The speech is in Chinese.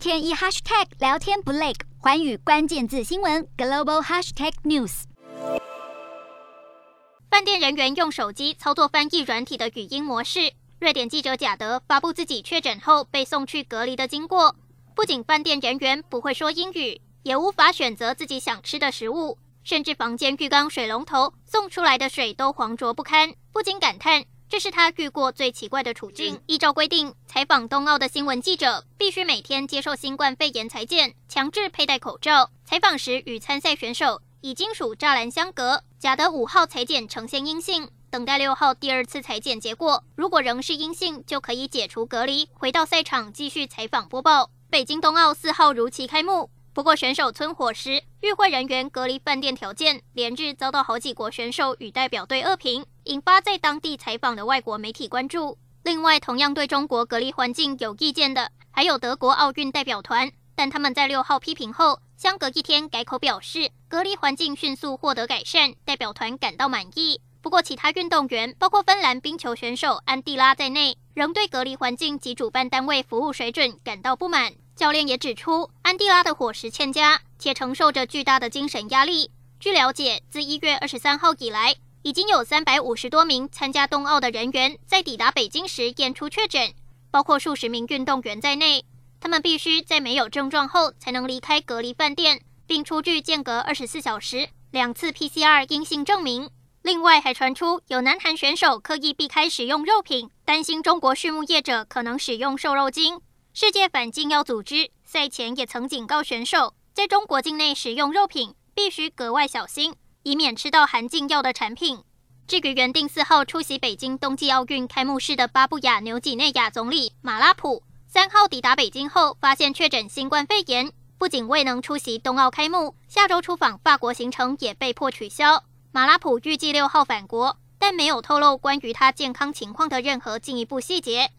天一 hashtag 聊天不累，环宇关键字新闻 global hashtag news。饭店人员用手机操作翻译软体的语音模式。瑞典记者贾德发布自己确诊后被送去隔离的经过。不仅饭店人员不会说英语，也无法选择自己想吃的食物，甚至房间浴缸水龙头送出来的水都黄浊不堪，不禁感叹。这是他遇过最奇怪的处境。依照规定，采访冬奥的新闻记者必须每天接受新冠肺炎裁剪，强制佩戴口罩。采访时与参赛选手以金属栅栏相隔。假的五号裁剪呈现阴性，等待六号第二次裁剪结果。如果仍是阴性，就可以解除隔离，回到赛场继续采访播报。北京冬奥四号如期开幕。不过，选手村伙食、与会人员隔离饭店条件，连日遭到好几国选手与代表队恶评，引发在当地采访的外国媒体关注。另外，同样对中国隔离环境有意见的，还有德国奥运代表团，但他们在六号批评后，相隔一天改口表示，隔离环境迅速获得改善，代表团感到满意。不过，其他运动员，包括芬兰冰球选手安蒂拉在内，仍对隔离环境及主办单位服务水准感到不满。教练也指出，安蒂拉的伙食欠佳，且承受着巨大的精神压力。据了解，自一月二十三号以来，已经有三百五十多名参加冬奥的人员在抵达北京时验出确诊，包括数十名运动员在内。他们必须在没有症状后才能离开隔离饭店，并出具间隔二十四小时两次 PCR 阴性证明。另外，还传出有南韩选手刻意避开使用肉品，担心中国畜牧业者可能使用瘦肉精。世界反禁药组织赛前也曾警告选手，在中国境内使用肉品必须格外小心，以免吃到含禁药的产品。至于原定四号出席北京冬季奥运开幕式的巴布亚纽几内亚总理马拉普，三号抵达北京后发现确诊新冠肺炎，不仅未能出席冬奥开幕，下周出访法国行程也被迫取消。马拉普预计六号返国，但没有透露关于他健康情况的任何进一步细节。